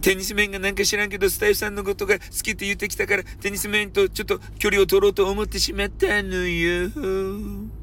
テニス面がなんか知らんけど、スタイフさんのことが好きって言ってきたから、テニス面とちょっと距離を取ろうと思ってしまったのよ。